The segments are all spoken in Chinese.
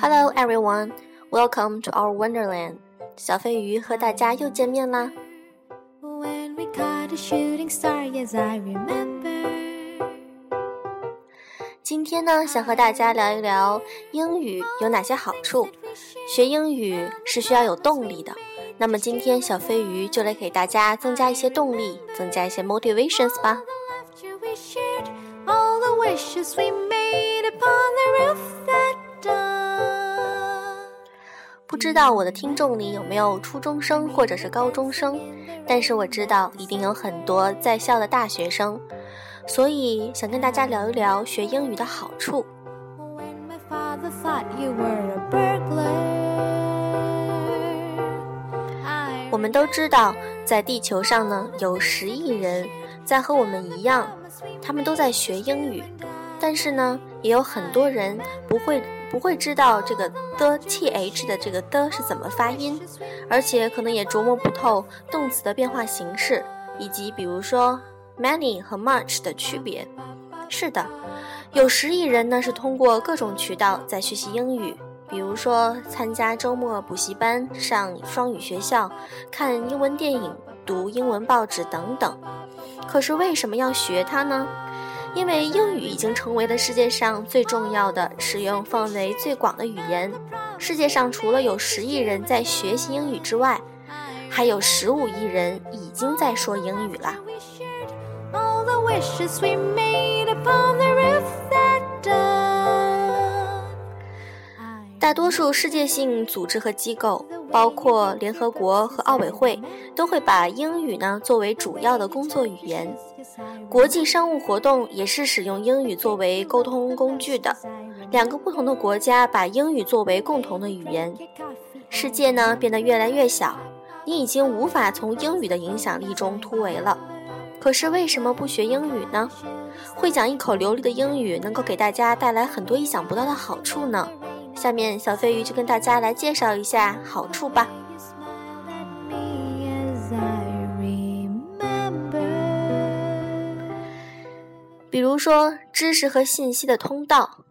Hello everyone, welcome to our Wonderland. 小飞鱼和大家又见面啦。今天呢，想和大家聊一聊英语有哪些好处。学英语是需要有动力的，那么今天小飞鱼就来给大家增加一些动力，增加一些 motivations 吧。不知道我的听众里有没有初中生或者是高中生，但是我知道一定有很多在校的大学生，所以想跟大家聊一聊学英语的好处。我们都知道，在地球上呢有十亿人在和我们一样，他们都在学英语，但是呢也有很多人不会不会知道这个的 th 的这个的是怎么发音，而且可能也琢磨不透动词的变化形式，以及比如说 many 和 much 的区别。是的。有十亿人呢，是通过各种渠道在学习英语，比如说参加周末补习班、上双语学校、看英文电影、读英文报纸等等。可是为什么要学它呢？因为英语已经成为了世界上最重要的、使用范围最广的语言。世界上除了有十亿人在学习英语之外，还有十五亿人已经在说英语了。大多数世界性组织和机构，包括联合国和奥委会，都会把英语呢作为主要的工作语言。国际商务活动也是使用英语作为沟通工具的。两个不同的国家把英语作为共同的语言。世界呢变得越来越小，你已经无法从英语的影响力中突围了。可是为什么不学英语呢？会讲一口流利的英语，能够给大家带来很多意想不到的好处呢。下面小飞鱼就跟大家来介绍一下好处吧。比如说，知识和信息的通道，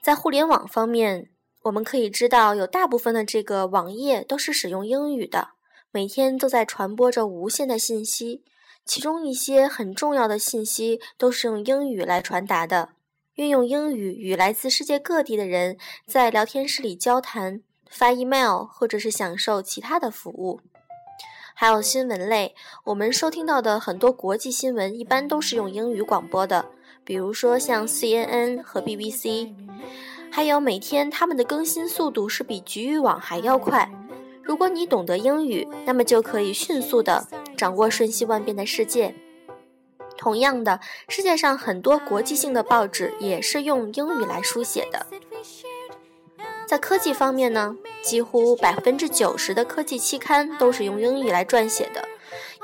在互联网方面，我们可以知道有大部分的这个网页都是使用英语的，每天都在传播着无限的信息。其中一些很重要的信息都是用英语来传达的。运用英语与来自世界各地的人在聊天室里交谈、发 email 或者是享受其他的服务。还有新闻类，我们收听到的很多国际新闻一般都是用英语广播的，比如说像 CNN 和 BBC。还有每天他们的更新速度是比局域网还要快。如果你懂得英语，那么就可以迅速的。掌握瞬息万变的世界。同样的，世界上很多国际性的报纸也是用英语来书写的。在科技方面呢，几乎百分之九十的科技期刊都是用英语来撰写的。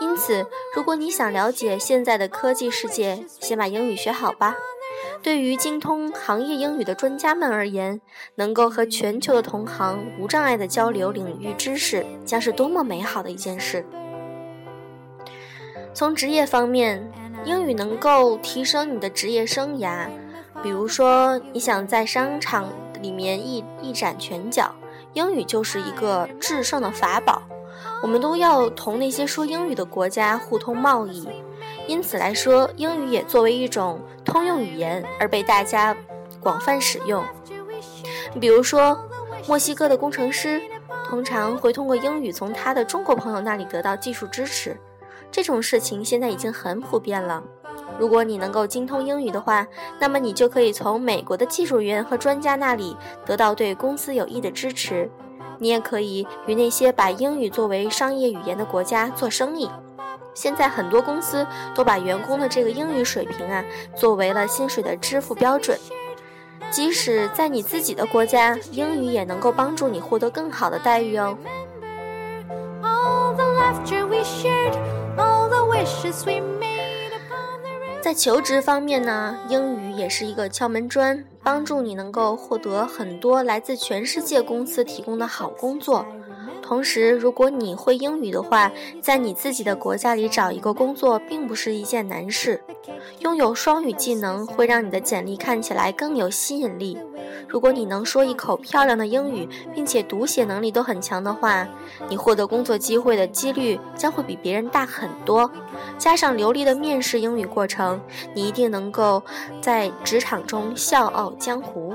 因此，如果你想了解现在的科技世界，先把英语学好吧。对于精通行业英语的专家们而言，能够和全球的同行无障碍的交流领域知识，将是多么美好的一件事。从职业方面，英语能够提升你的职业生涯。比如说，你想在商场里面一一展拳脚，英语就是一个制胜的法宝。我们都要同那些说英语的国家互通贸易，因此来说，英语也作为一种通用语言而被大家广泛使用。比如说，墨西哥的工程师通常会通过英语从他的中国朋友那里得到技术支持。这种事情现在已经很普遍了。如果你能够精通英语的话，那么你就可以从美国的技术员和专家那里得到对公司有益的支持。你也可以与那些把英语作为商业语言的国家做生意。现在很多公司都把员工的这个英语水平啊作为了薪水的支付标准。即使在你自己的国家，英语也能够帮助你获得更好的待遇哦。在求职方面呢，英语也是一个敲门砖，帮助你能够获得很多来自全世界公司提供的好工作。同时，如果你会英语的话，在你自己的国家里找一个工作并不是一件难事。拥有双语技能会让你的简历看起来更有吸引力。如果你能说一口漂亮的英语，并且读写能力都很强的话，你获得工作机会的几率将会比别人大很多。加上流利的面试英语过程，你一定能够在职场中笑傲江湖。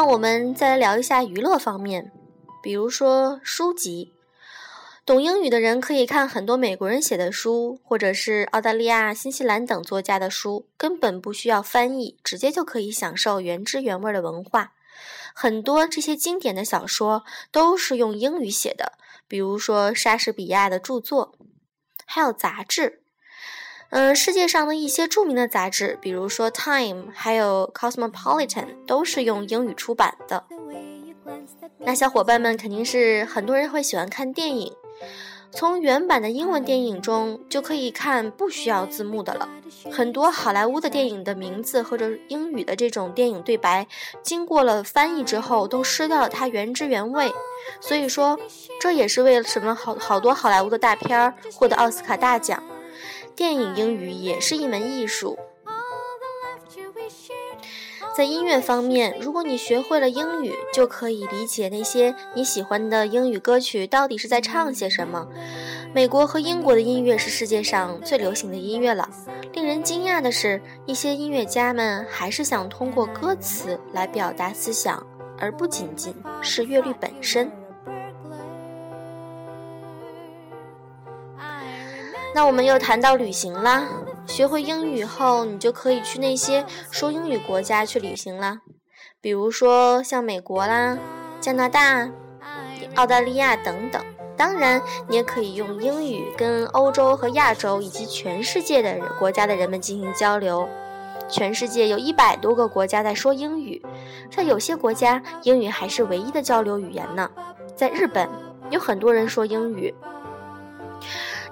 那我们再来聊一下娱乐方面，比如说书籍。懂英语的人可以看很多美国人写的书，或者是澳大利亚、新西兰等作家的书，根本不需要翻译，直接就可以享受原汁原味的文化。很多这些经典的小说都是用英语写的，比如说莎士比亚的著作，还有杂志。嗯，世界上的一些著名的杂志，比如说《Time》还有《Cosmopolitan》，都是用英语出版的。那小伙伴们肯定是很多人会喜欢看电影。从原版的英文电影中就可以看不需要字幕的了。很多好莱坞的电影的名字或者英语的这种电影对白，经过了翻译之后都失掉了它原汁原味。所以说，这也是为了什么好好多好莱坞的大片儿获得奥斯卡大奖。电影英语也是一门艺术。在音乐方面，如果你学会了英语，就可以理解那些你喜欢的英语歌曲到底是在唱些什么。美国和英国的音乐是世界上最流行的音乐了。令人惊讶的是，一些音乐家们还是想通过歌词来表达思想，而不仅仅是乐律本身。那我们又谈到旅行啦。学会英语后，你就可以去那些说英语国家去旅行啦，比如说像美国啦、加拿大、澳大利亚等等。当然，你也可以用英语跟欧洲和亚洲以及全世界的国家的人们进行交流。全世界有一百多个国家在说英语，在有些国家，英语还是唯一的交流语言呢。在日本，有很多人说英语。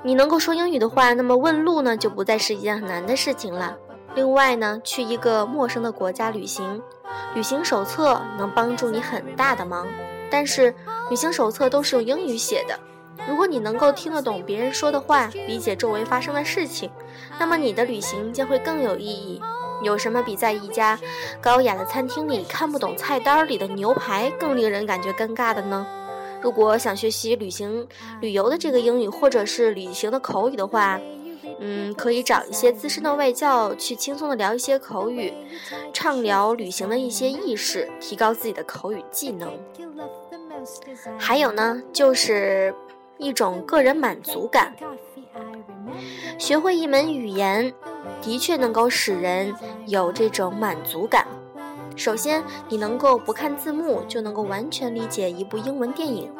你能够说英语的话，那么问路呢就不再是一件很难的事情了。另外呢，去一个陌生的国家旅行，旅行手册能帮助你很大的忙。但是旅行手册都是用英语写的，如果你能够听得懂别人说的话，理解周围发生的事情，那么你的旅行将会更有意义。有什么比在一家高雅的餐厅里看不懂菜单里的牛排更令人感觉尴尬的呢？如果想学习旅行、旅游的这个英语，或者是旅行的口语的话，嗯，可以找一些资深的外教去轻松的聊一些口语，畅聊旅行的一些意识，提高自己的口语技能。还有呢，就是一种个人满足感。学会一门语言，的确能够使人有这种满足感。首先，你能够不看字幕就能够完全理解一部英文电影，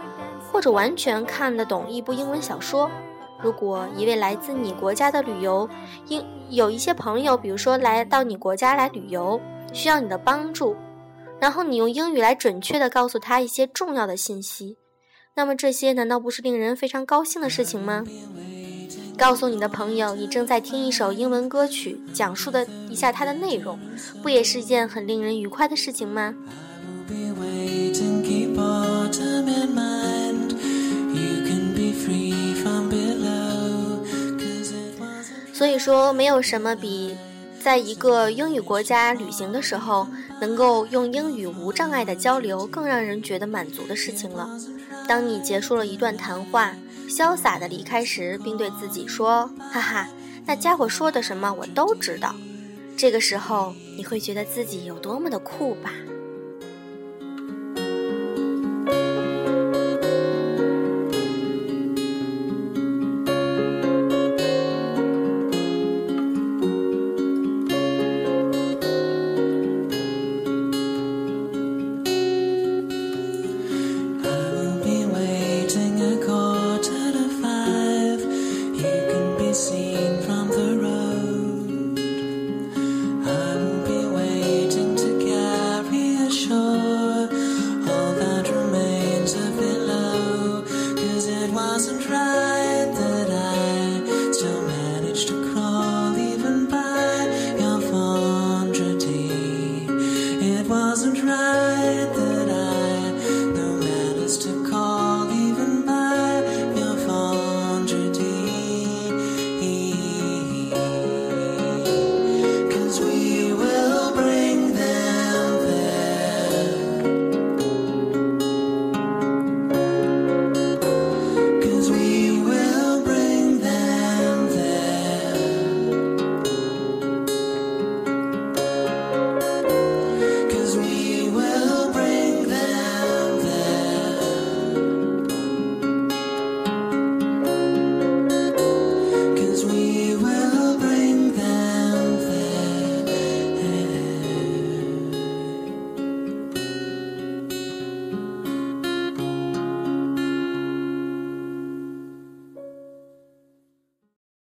或者完全看得懂一部英文小说。如果一位来自你国家的旅游，英有一些朋友，比如说来到你国家来旅游，需要你的帮助，然后你用英语来准确的告诉他一些重要的信息，那么这些难道不是令人非常高兴的事情吗？告诉你的朋友，你正在听一首英文歌曲，讲述的一下它的内容，不也是一件很令人愉快的事情吗？所以说，没有什么比在一个英语国家旅行的时候，能够用英语无障碍的交流，更让人觉得满足的事情了。当你结束了一段谈话。潇洒的离开时，并对自己说：“哈哈，那家伙说的什么我都知道。”这个时候，你会觉得自己有多么的酷吧